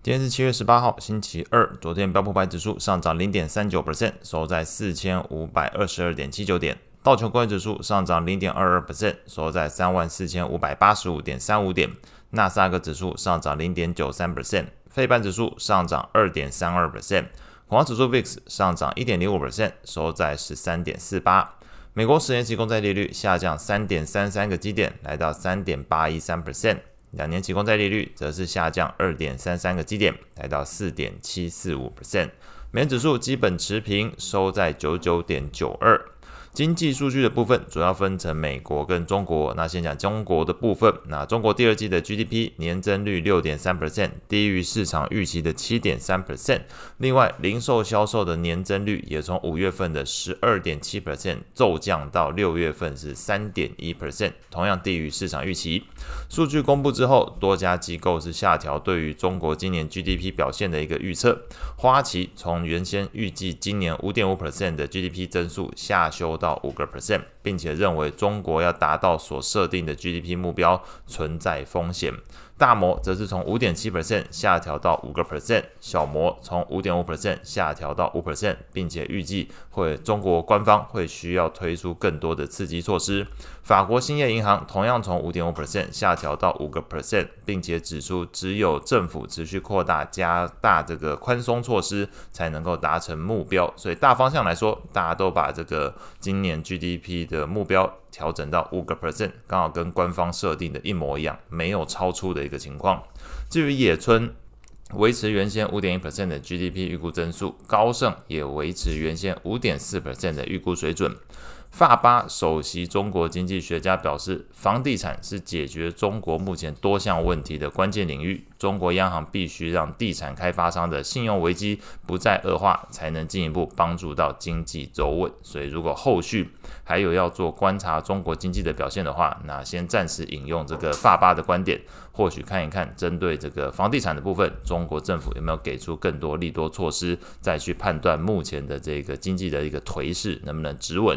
今天是七月十八号，星期二。昨天标普百指数上涨零点三九 percent，收在四千五百二十二点七九点。道琼工业指数上涨零点二二 percent，收在三万四千五百八十五点三五点。纳斯达克指数上涨零点九三 percent，费半指数上涨二点三二 percent，恐慌指数 VIX 上涨一点零五 percent，收在十三点四八。美国十年期公债利率下降三点三三个基点，来到三点八一三 percent。两年期公债利率则是下降二点三三个基点，来到四点七四五 percent。美元指数基本持平，收在九九点九二。经济数据的部分主要分成美国跟中国。那先讲中国的部分。那中国第二季的 GDP 年增率六点三 percent，低于市场预期的七点三 percent。另外，零售销售的年增率也从五月份的十二点七 percent 骤降到六月份是三点一 percent，同样低于市场预期。数据公布之后，多家机构是下调对于中国今年 GDP 表现的一个预测。花旗从原先预计今年五点五 percent 的 GDP 增速下修到到五个 percent，并且认为中国要达到所设定的 GDP 目标存在风险。大摩则是从五点七 percent 下调到五个 percent，小摩从五点五 percent 下调到五 percent，并且预计会中国官方会需要推出更多的刺激措施。法国兴业银行同样从五点五 percent 下调到五个 percent，并且指出只有政府持续扩大加大这个宽松措施，才能够达成目标。所以大方向来说，大家都把这个今年 GDP 的目标。调整到五个 percent，刚好跟官方设定的一模一样，没有超出的一个情况。至于野村，维持原先五点一 percent 的 GDP 预估增速，高盛也维持原先五点四 percent 的预估水准。法巴首席中国经济学家表示，房地产是解决中国目前多项问题的关键领域。中国央行必须让地产开发商的信用危机不再恶化，才能进一步帮助到经济走稳。所以，如果后续还有要做观察中国经济的表现的话，那先暂时引用这个法巴的观点，或许看一看针对这个房地产的部分，中国政府有没有给出更多利多措施，再去判断目前的这个经济的一个颓势能不能止稳。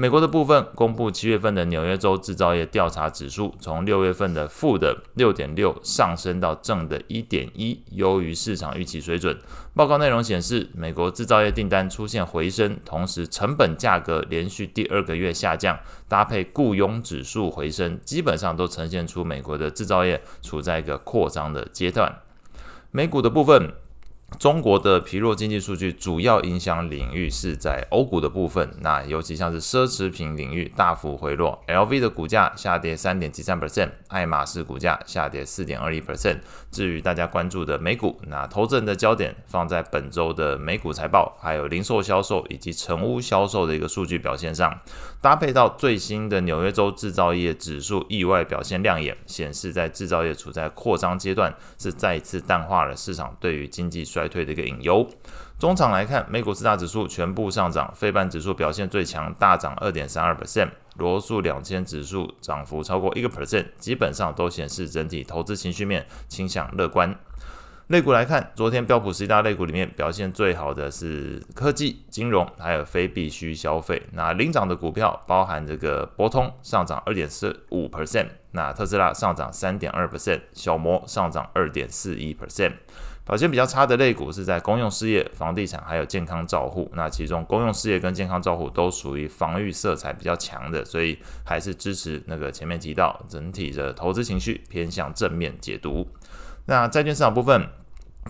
美国的部分公布七月份的纽约州制造业调查指数，从六月份的负的六点六上升到正的一点一，优于市场预期水准。报告内容显示，美国制造业订单出现回升，同时成本价格连续第二个月下降，搭配雇佣指数回升，基本上都呈现出美国的制造业处在一个扩张的阶段。美股的部分。中国的疲弱经济数据主要影响领域是在欧股的部分，那尤其像是奢侈品领域大幅回落，LV 的股价下跌三点七三 percent，爱马仕股价下跌四点二一 percent。至于大家关注的美股，那投资人的焦点放在本周的美股财报，还有零售销售以及成屋销售的一个数据表现上，搭配到最新的纽约州制造业指数意外表现亮眼，显示在制造业处在扩张阶段，是再一次淡化了市场对于经济衰衰退的一个隐忧。中场来看，美股四大指数全部上涨，费半指数表现最强，大涨二点三二 percent，罗素两千指数涨幅超过一个 percent，基本上都显示整体投资情绪面倾向乐观。类股来看，昨天标普十大类股里面表现最好的是科技、金融，还有非必需消费。那领涨的股票包含这个博通上涨二点四五 percent，那特斯拉上涨三点二 percent，小摩上涨二点四一 percent。表现比较差的类股是在公用事业、房地产还有健康照护。那其中公用事业跟健康照护都属于防御色彩比较强的，所以还是支持那个前面提到整体的投资情绪偏向正面解读。那债券市场部分，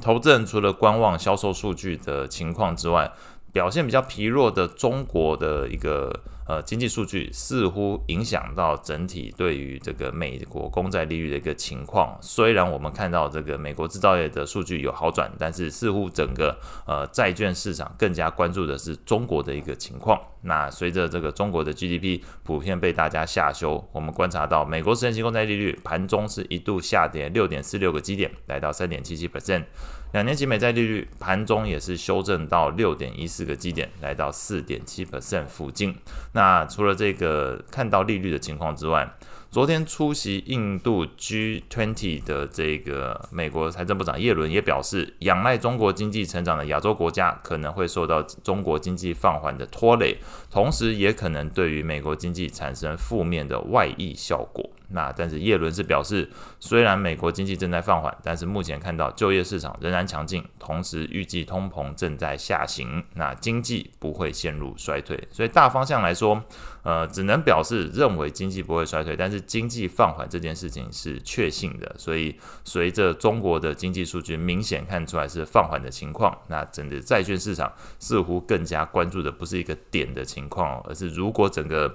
投资人除了观望销售数据的情况之外，表现比较疲弱的中国的一个。呃，经济数据似乎影响到整体对于这个美国公债利率的一个情况。虽然我们看到这个美国制造业的数据有好转，但是似乎整个呃债券市场更加关注的是中国的一个情况。那随着这个中国的 GDP 普遍被大家下修，我们观察到美国十年期公债利率盘中是一度下跌六点四六个基点，来到三点七七 percent。两年期美债利率盘中也是修正到六点一四个基点，来到四点七 percent 附近。那除了这个看到利率的情况之外，昨天出席印度 G20 的这个美国财政部长耶伦也表示，仰赖中国经济成长的亚洲国家可能会受到中国经济放缓的拖累，同时也可能对于美国经济产生负面的外溢效果。那但是叶伦是表示，虽然美国经济正在放缓，但是目前看到就业市场仍然强劲，同时预计通膨正在下行，那经济不会陷入衰退。所以大方向来说，呃，只能表示认为经济不会衰退，但是经济放缓这件事情是确信的。所以随着中国的经济数据明显看出来是放缓的情况，那整个债券市场似乎更加关注的不是一个点的情况，而是如果整个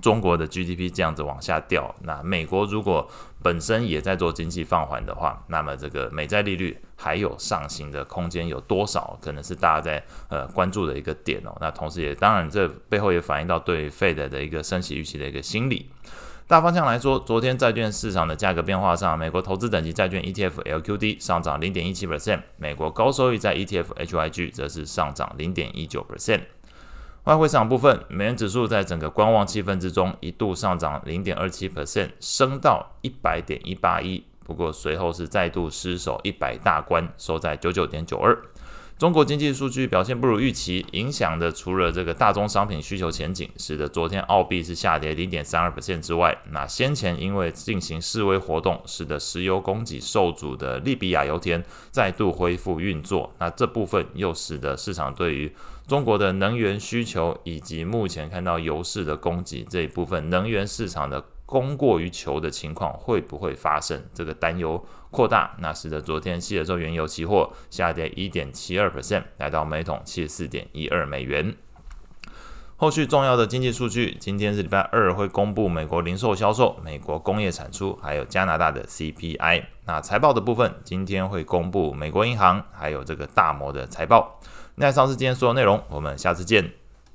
中国的 GDP 这样子往下掉，那美国如果本身也在做经济放缓的话，那么这个美债利率还有上行的空间有多少？可能是大家在呃关注的一个点哦。那同时也当然这背后也反映到对 Fed 的一个升息预期的一个心理。大方向来说，昨天债券市场的价格变化上，美国投资等级债券 ETF LQD 上涨零点一七 percent，美国高收益债 ETF HYG 则是上涨零点一九 percent。外汇市场部分，美元指数在整个观望气氛之中，一度上涨零点二七 percent，升到一百点一八一。不过随后是再度失守一百大关，收在九九点九二。中国经济数据表现不如预期，影响的除了这个大宗商品需求前景，使得昨天澳币是下跌零点三二之外，那先前因为进行示威活动，使得石油供给受阻的利比亚油田再度恢复运作，那这部分又使得市场对于中国的能源需求以及目前看到油市的供给这一部分能源市场的。供过于求的情况会不会发生？这个担忧扩大，那使得昨天西德州原油期货下跌一点七二 percent，来到每桶七十四点一二美元。后续重要的经济数据，今天是礼拜二会公布美国零售销售、美国工业产出，还有加拿大的 CPI。那财报的部分，今天会公布美国银行还有这个大摩的财报。那上是今天所有内容，我们下次见。